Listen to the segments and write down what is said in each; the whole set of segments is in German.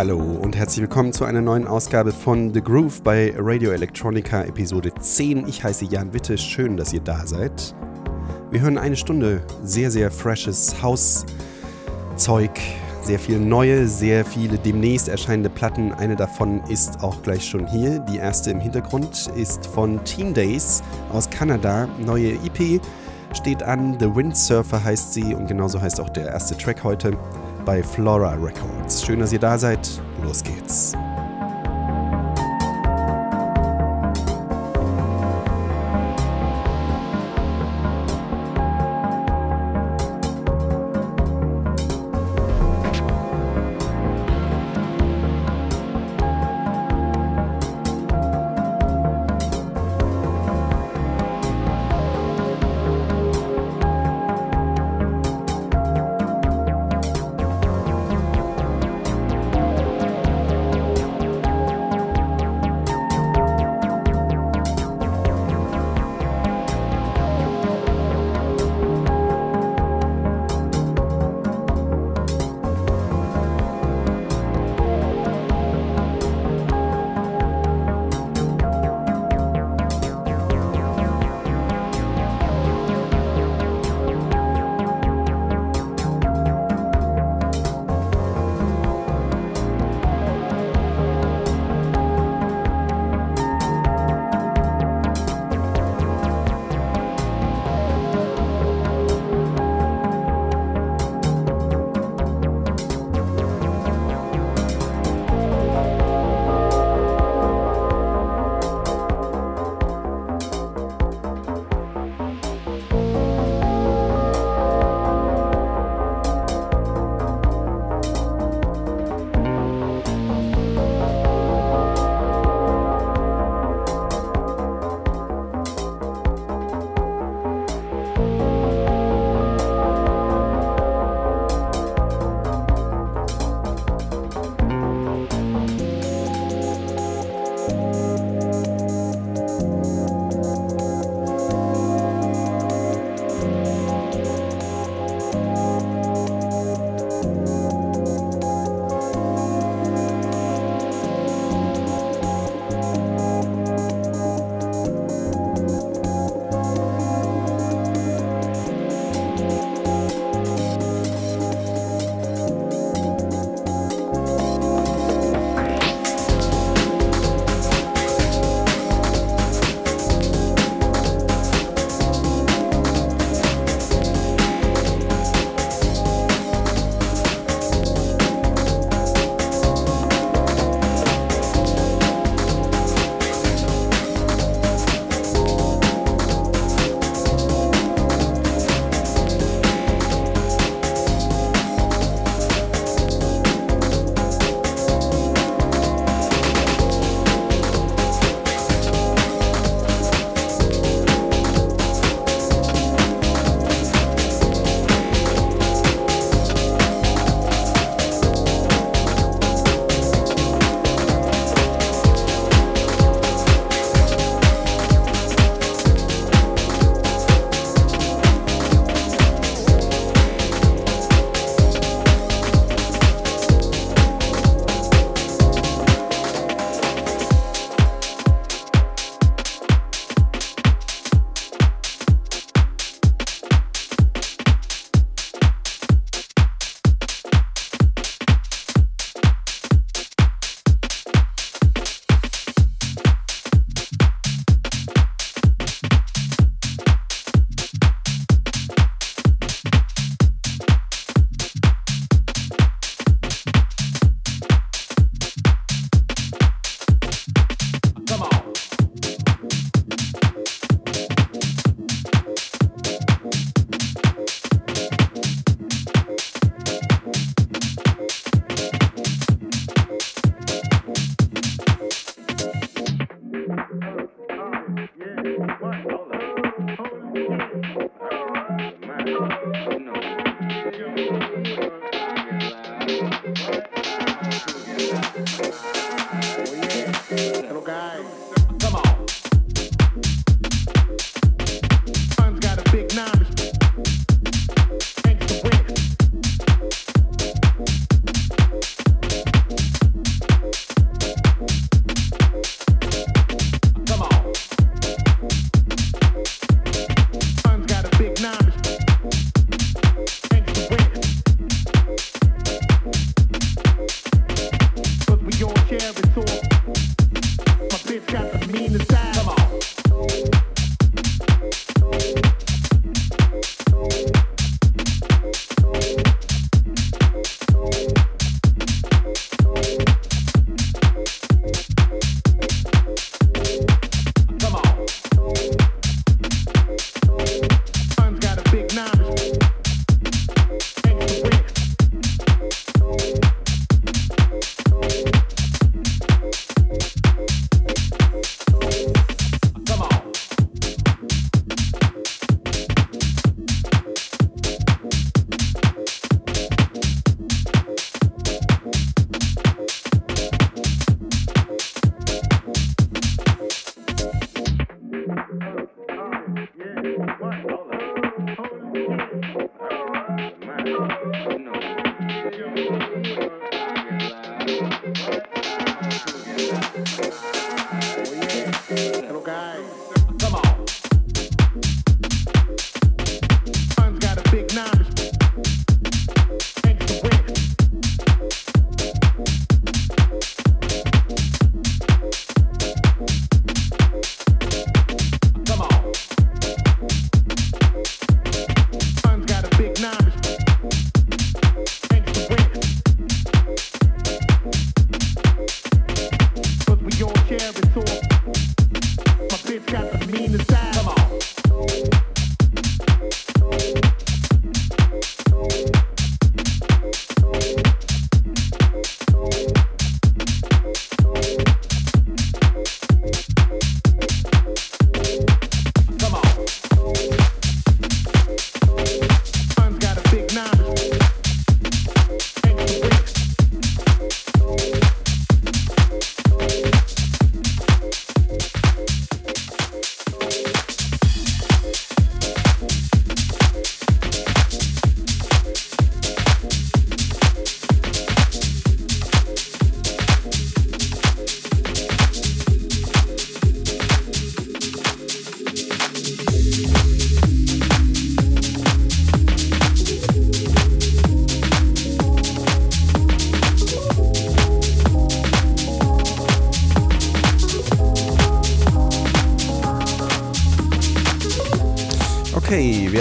Hallo und herzlich willkommen zu einer neuen Ausgabe von The Groove bei Radio Electronica Episode 10. Ich heiße Jan Witte, schön, dass ihr da seid. Wir hören eine Stunde sehr, sehr freshes Hauszeug, sehr viel neue, sehr viele demnächst erscheinende Platten. Eine davon ist auch gleich schon hier. Die erste im Hintergrund ist von Teen Days aus Kanada. Neue EP steht an. The Windsurfer heißt sie und genauso heißt auch der erste Track heute bei Flora Records. Schön, dass ihr da seid. Los geht's.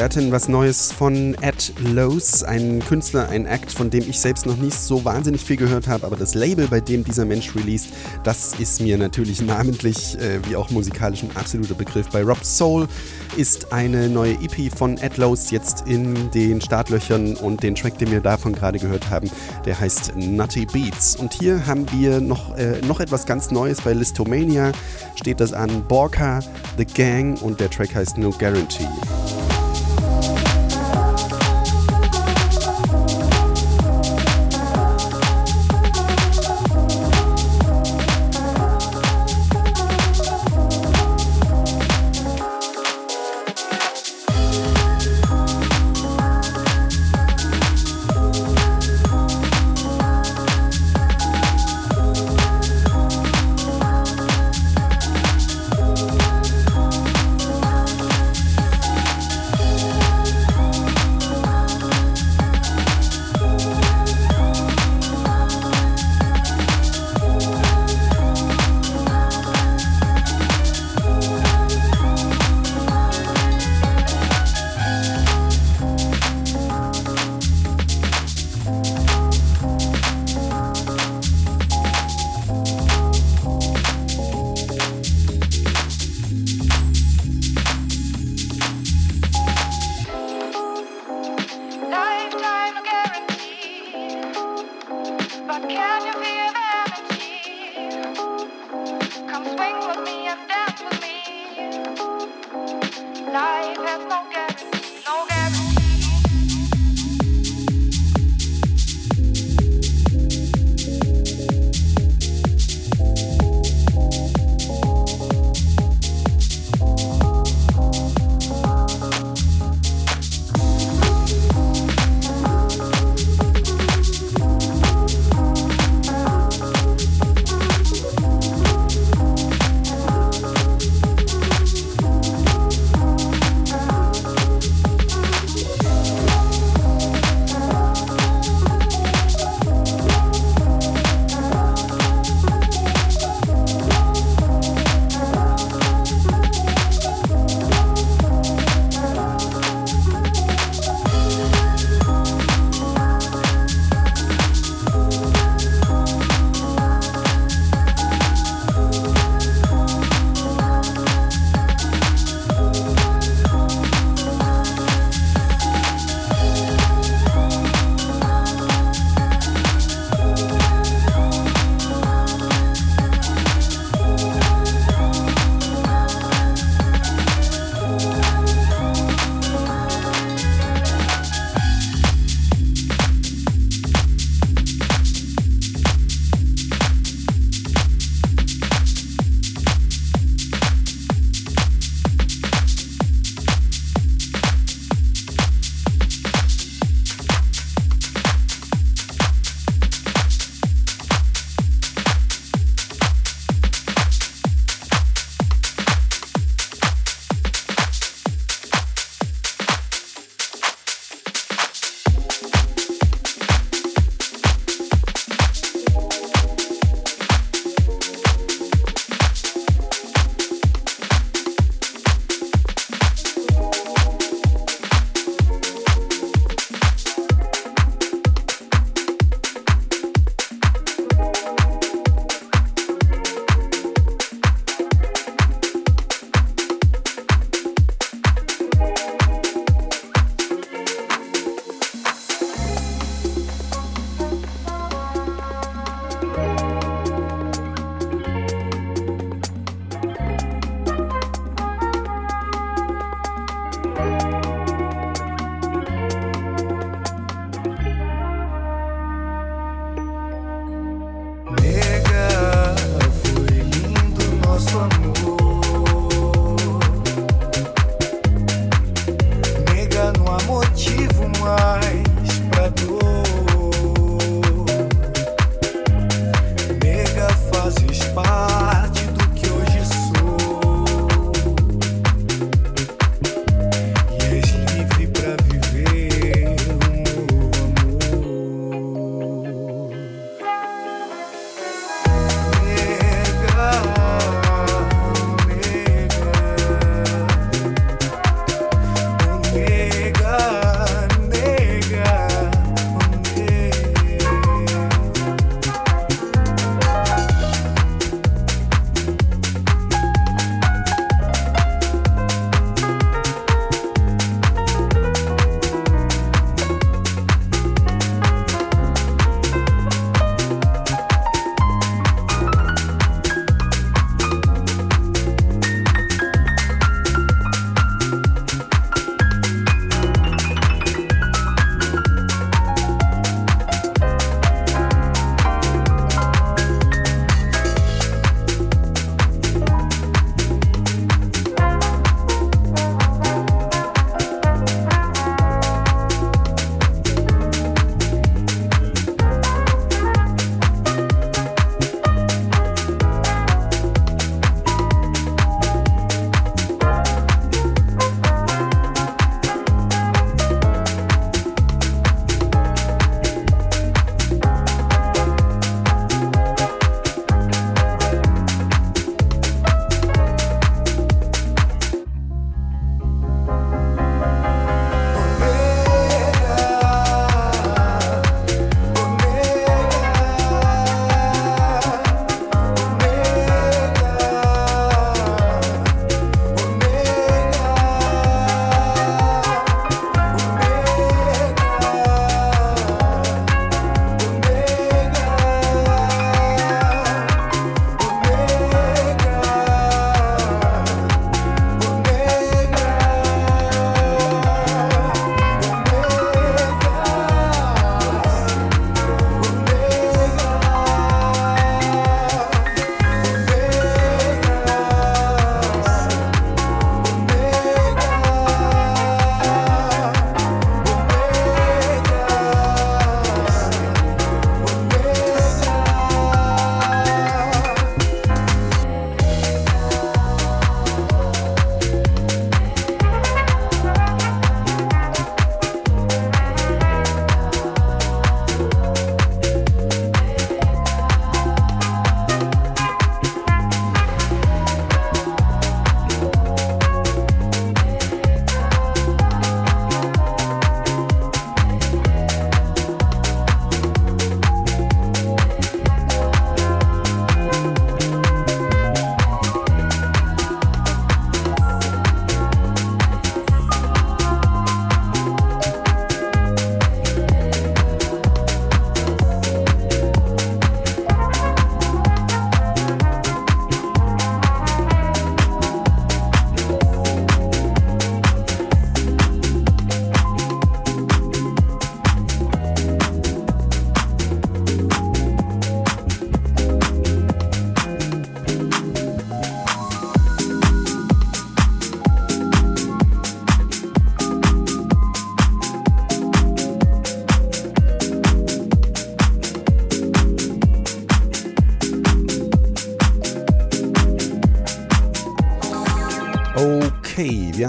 Hatten was Neues von Ed Lowe's, ein Künstler, ein Act, von dem ich selbst noch nicht so wahnsinnig viel gehört habe, aber das Label, bei dem dieser Mensch released, das ist mir natürlich namentlich, äh, wie auch musikalisch ein absoluter Begriff. Bei Rob Soul ist eine neue EP von Ed Lowe's jetzt in den Startlöchern und den Track, den wir davon gerade gehört haben, der heißt Nutty Beats. Und hier haben wir noch, äh, noch etwas ganz Neues bei Listomania, steht das an Borka, The Gang und der Track heißt No Guarantee.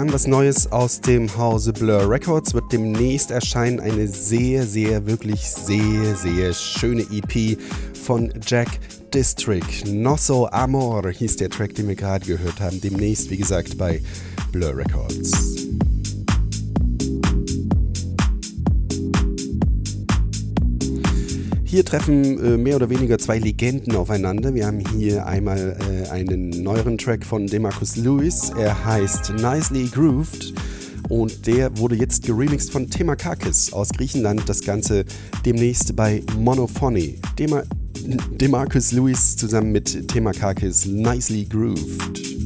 Haben was Neues aus dem Hause Blur Records. Wird demnächst erscheinen eine sehr, sehr, wirklich sehr, sehr schöne EP von Jack District. Nosso Amor hieß der Track, den wir gerade gehört haben. Demnächst, wie gesagt, bei Blur Records. Hier treffen äh, mehr oder weniger zwei Legenden aufeinander. Wir haben hier einmal äh, einen neueren Track von Demarcus Lewis. Er heißt Nicely Grooved und der wurde jetzt geremixed von Temakakis aus Griechenland. Das Ganze demnächst bei Monophony. Dema Demarcus Lewis zusammen mit Temakakis Nicely Grooved.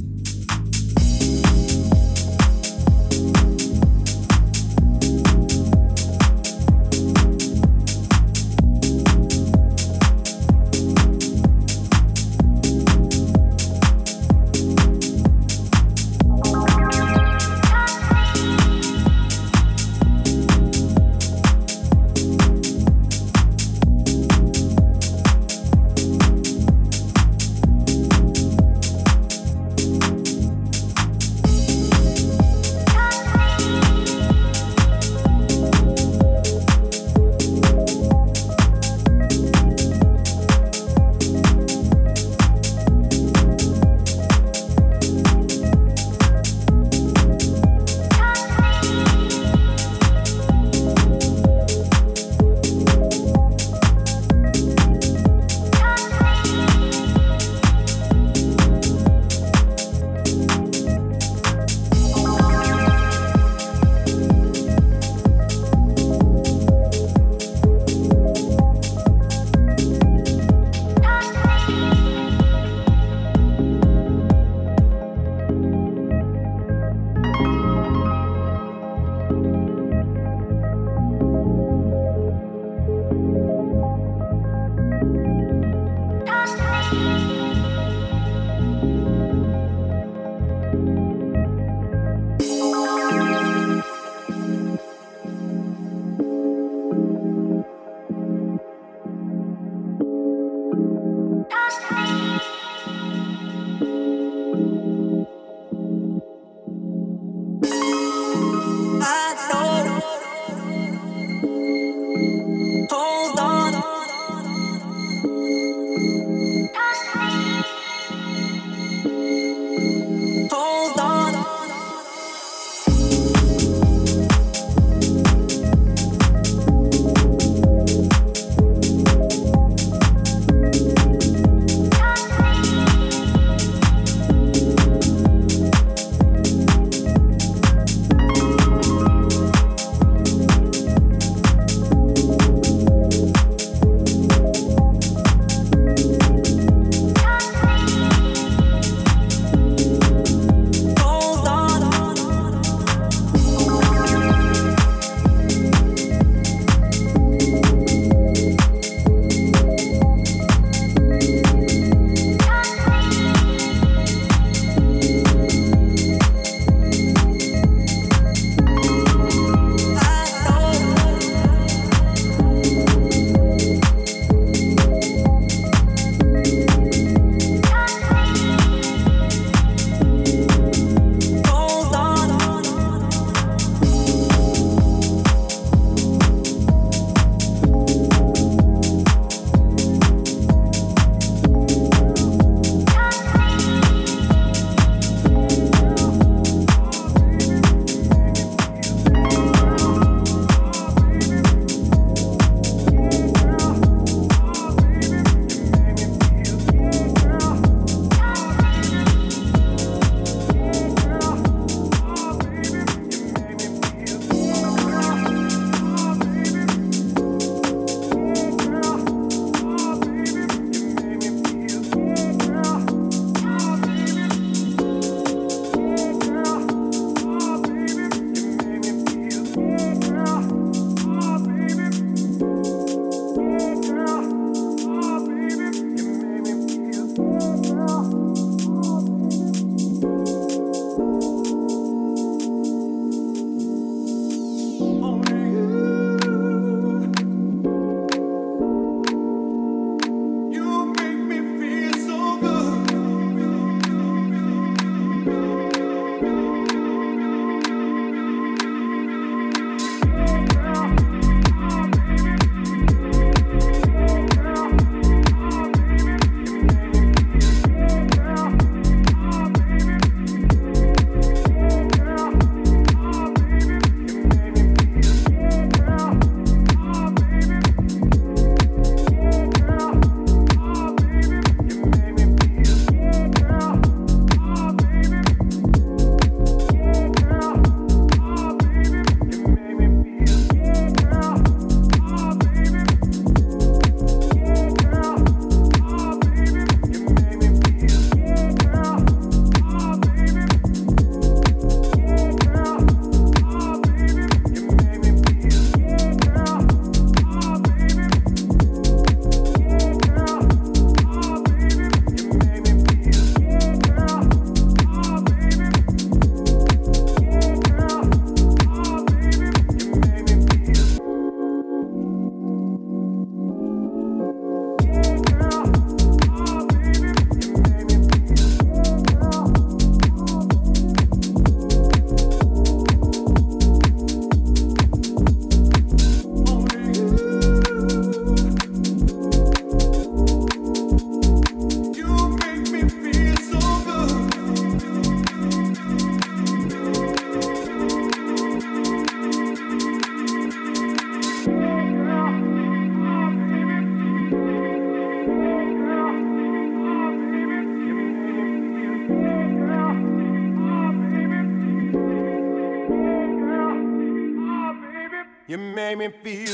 Me feel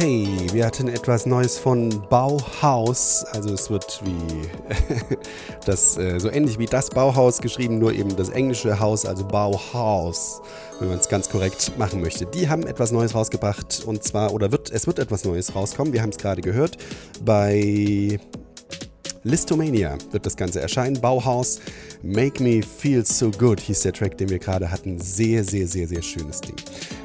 wir hatten etwas Neues von Bauhaus. Also es wird wie das, äh, so ähnlich wie das Bauhaus geschrieben, nur eben das englische Haus, also Bauhaus, wenn man es ganz korrekt machen möchte. Die haben etwas Neues rausgebracht und zwar, oder wird, es wird etwas Neues rauskommen, wir haben es gerade gehört, bei Listomania wird das Ganze erscheinen. Bauhaus, Make Me Feel So Good hieß der Track, den wir gerade hatten. Sehr, sehr, sehr, sehr schönes Ding.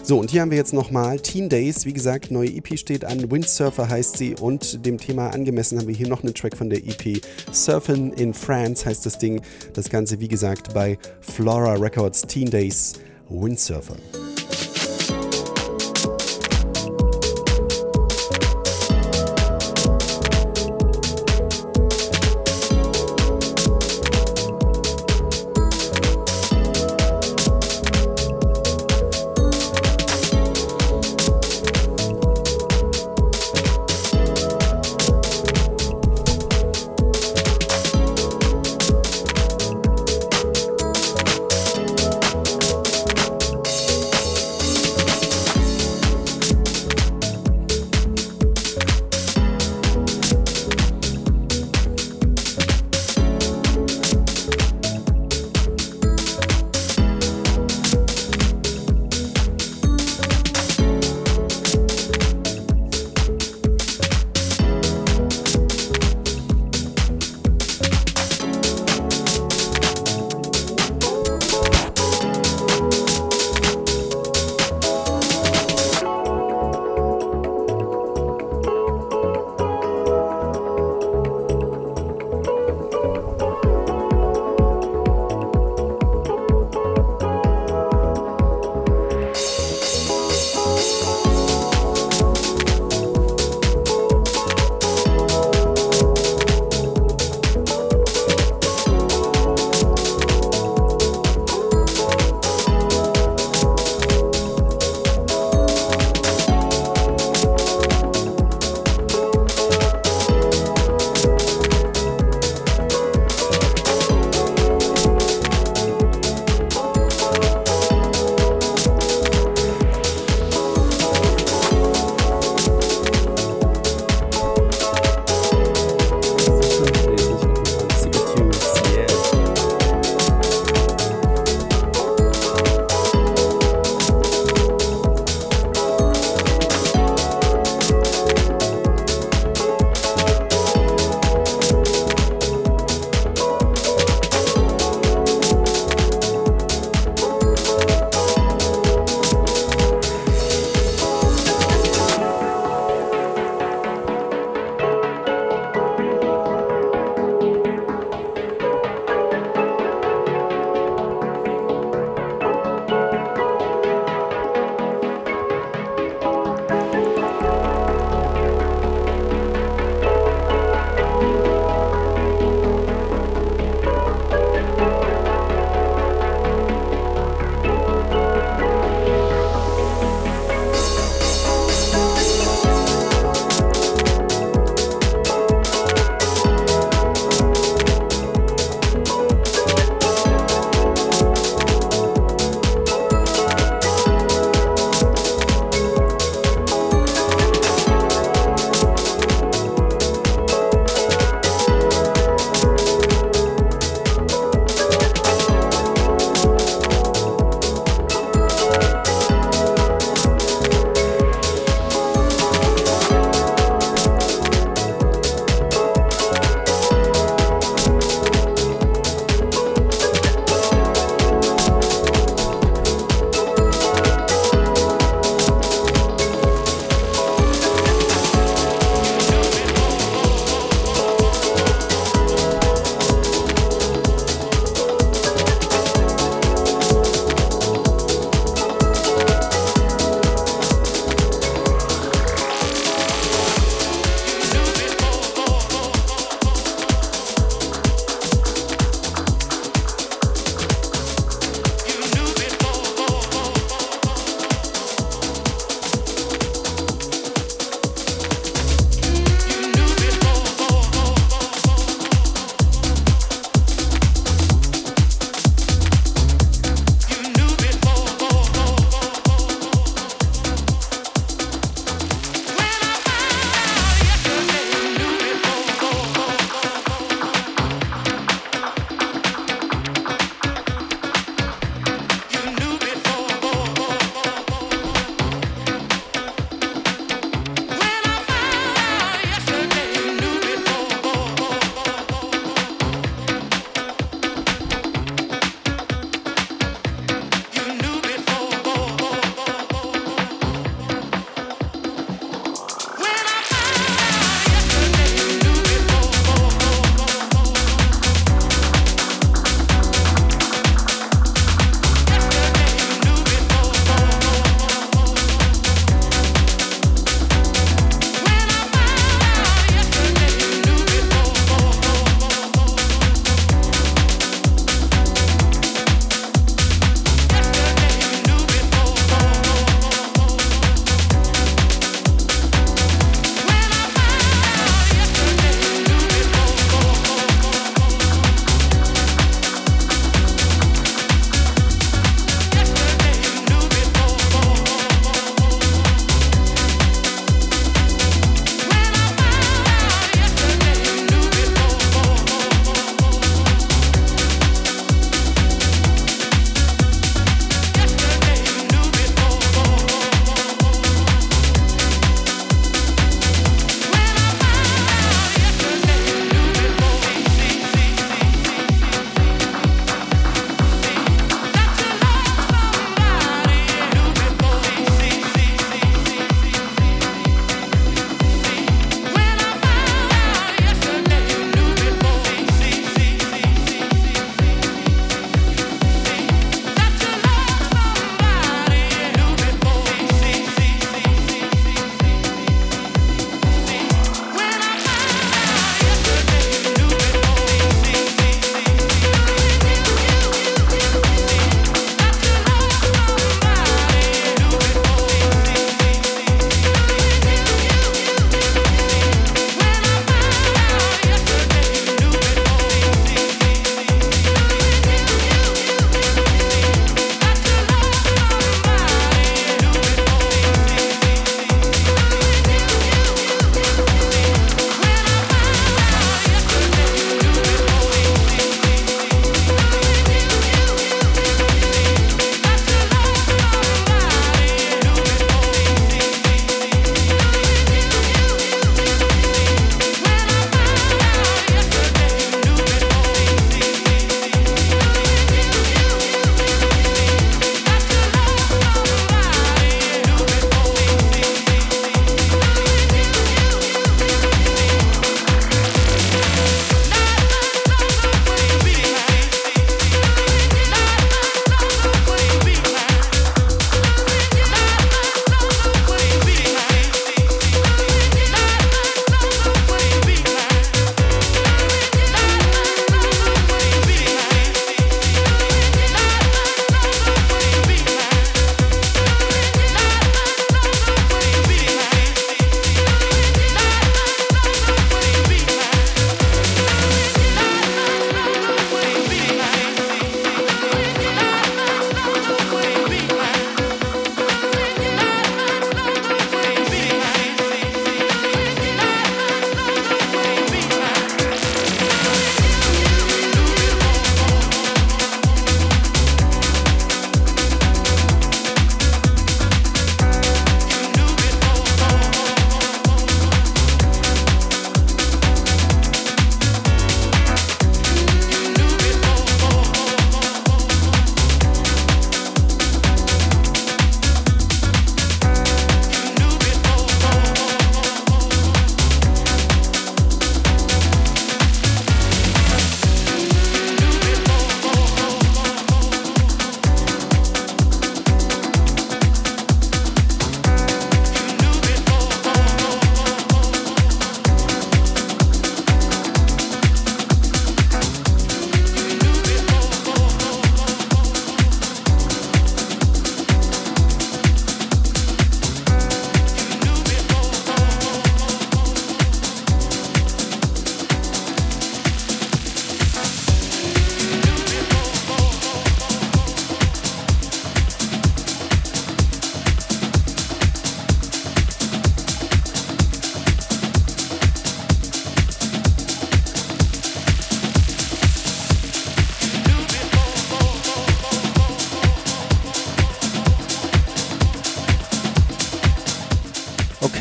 So, und hier haben wir jetzt nochmal Teen Days. Wie gesagt, neue EP steht an. Windsurfer heißt sie. Und dem Thema angemessen haben wir hier noch einen Track von der EP. Surfing in France heißt das Ding. Das Ganze, wie gesagt, bei Flora Records Teen Days Windsurfer.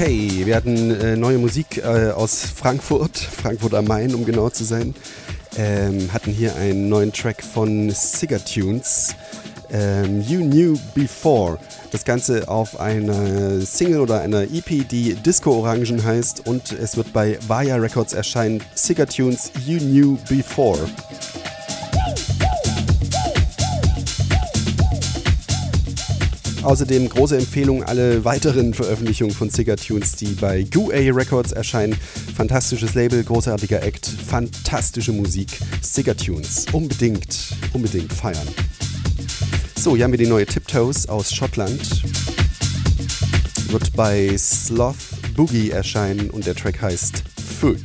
Okay, wir hatten äh, neue Musik äh, aus Frankfurt, Frankfurt am Main, um genau zu sein. Ähm, hatten hier einen neuen Track von Cigartunes, ähm, You Knew Before. Das Ganze auf einer Single oder einer EP, die Disco Orangen heißt und es wird bei Vaya Records erscheinen. Cigartunes You Knew Before. Außerdem große Empfehlung alle weiteren Veröffentlichungen von Cigartunes, die bei GUA Records erscheinen. Fantastisches Label, großartiger Act, fantastische Musik. Cigartunes. Unbedingt, unbedingt feiern. So, hier haben wir die neue Tiptoes aus Schottland. Wird bei Sloth Boogie erscheinen und der Track heißt Food.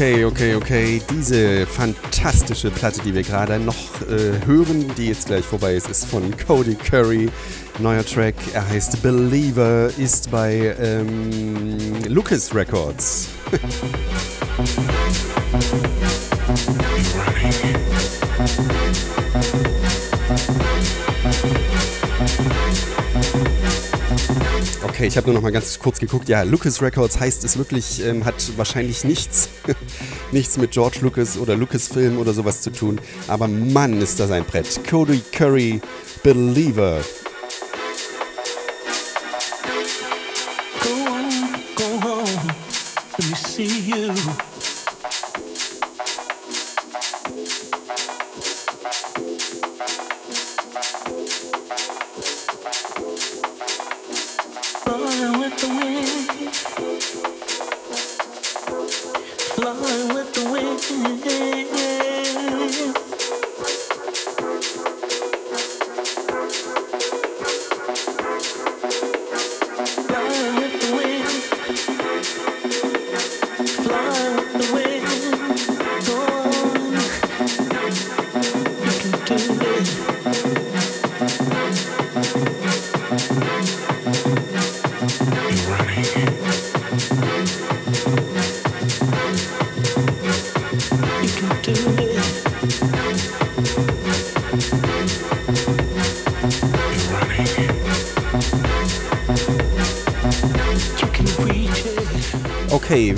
Okay, okay, okay. Diese fantastische Platte, die wir gerade noch äh, hören, die jetzt gleich vorbei ist, ist von Cody Curry. Neuer Track, er heißt Believer, ist bei ähm, Lucas Records. Okay, ich habe nur noch mal ganz kurz geguckt. Ja, Lucas Records heißt es wirklich, ähm, hat wahrscheinlich nichts, nichts mit George Lucas oder Lucasfilm oder sowas zu tun. Aber Mann, ist das ein Brett. Cody Curry, Believer.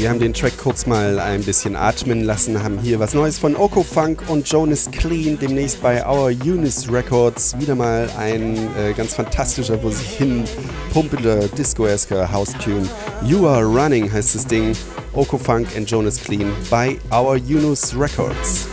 Wir haben den Track kurz mal ein bisschen atmen lassen, haben hier was Neues von Oko Funk und Jonas Clean, demnächst bei Our Eunice Records. Wieder mal ein äh, ganz fantastischer, wo sich hin pumpender, disco-esker House-Tune. You Are Running heißt das Ding. Oko Funk and Jonas Clean bei Our Eunice Records.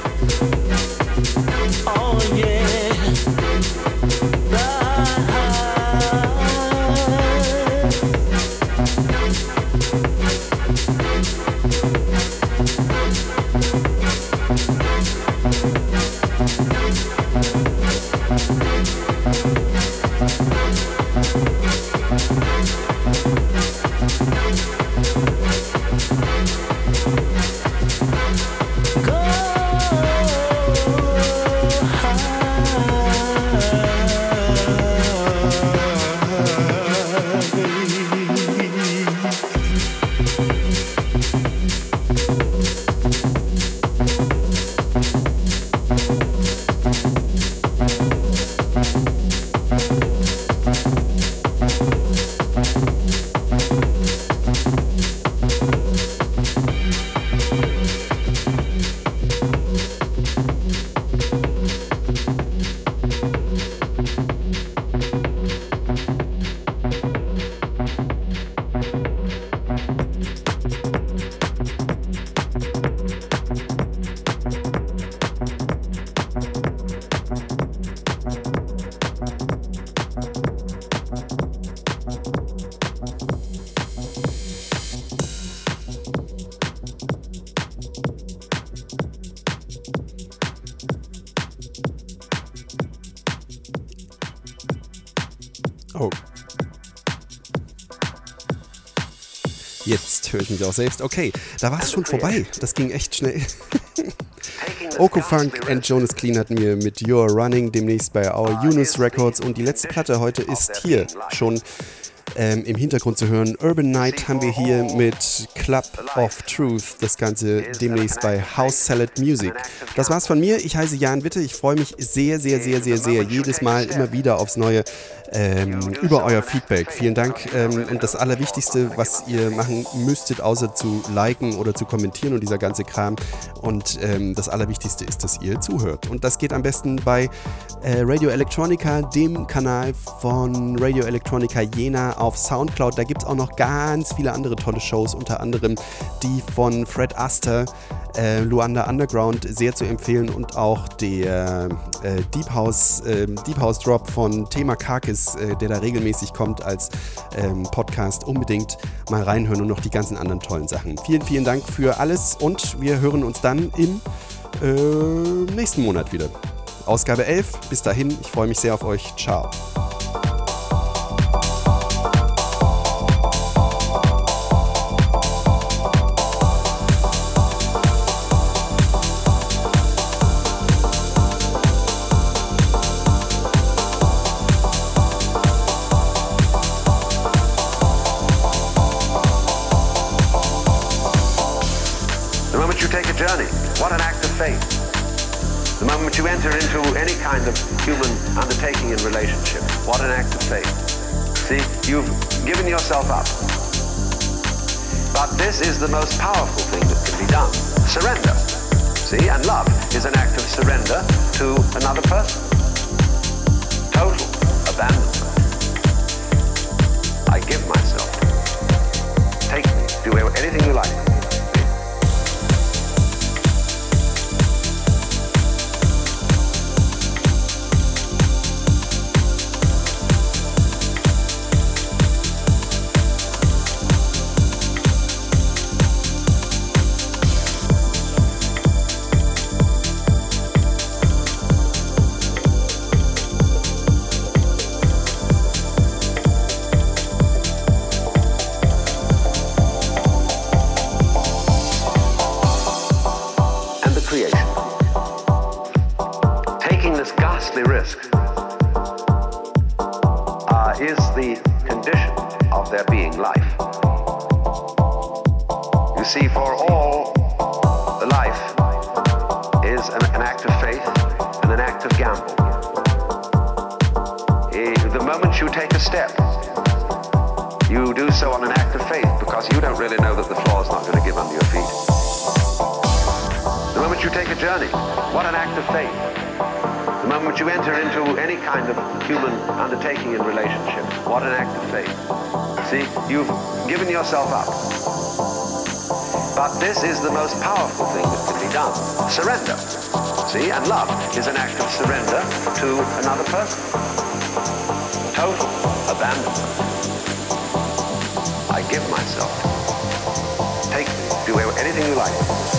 Mich auch selbst. Okay, da war es schon vorbei. Das ging echt schnell. Oko Funk and Jonas Clean hatten wir mit You're Running demnächst bei Our Eunice Records und die letzte Platte heute ist hier schon ähm, im Hintergrund zu hören. Urban Night haben wir hier mit Club of Truth, das Ganze demnächst bei House Salad Music. Das war's von mir. Ich heiße Jan Witte. Ich freue mich sehr, sehr, sehr, sehr, sehr jedes Mal immer wieder aufs Neue ähm, über euer Feedback. Vielen Dank. Ähm, und das Allerwichtigste, was ihr machen müsstet, außer zu liken oder zu kommentieren und dieser ganze Kram. Und ähm, das Allerwichtigste ist, dass ihr zuhört. Und das geht am besten bei äh, Radio Electronica, dem Kanal von Radio Electronica Jena auf Soundcloud. Da gibt es auch noch ganz viele andere tolle Shows, unter anderem die von Fred Aster äh, Luanda Underground sehr zu empfehlen und auch der äh, Deep, House, äh, Deep House Drop von Thema Karkis, äh, der da regelmäßig kommt als ähm, Podcast. Unbedingt mal reinhören und noch die ganzen anderen tollen Sachen. Vielen, vielen Dank für alles und wir hören uns dann im äh, nächsten Monat wieder. Ausgabe 11. Bis dahin, ich freue mich sehr auf euch. Ciao. Faith. The moment you enter into any kind of human undertaking in relationship, what an act of faith. See, you've given yourself up. But this is the most powerful thing that can be done. Surrender. See, and love is an act of surrender to another person. Total abandonment. I give myself. Take me. Do anything you like. Surrender. See, and love is an act of surrender to another person. Total abandonment. I give myself. Take me. Do anything you like.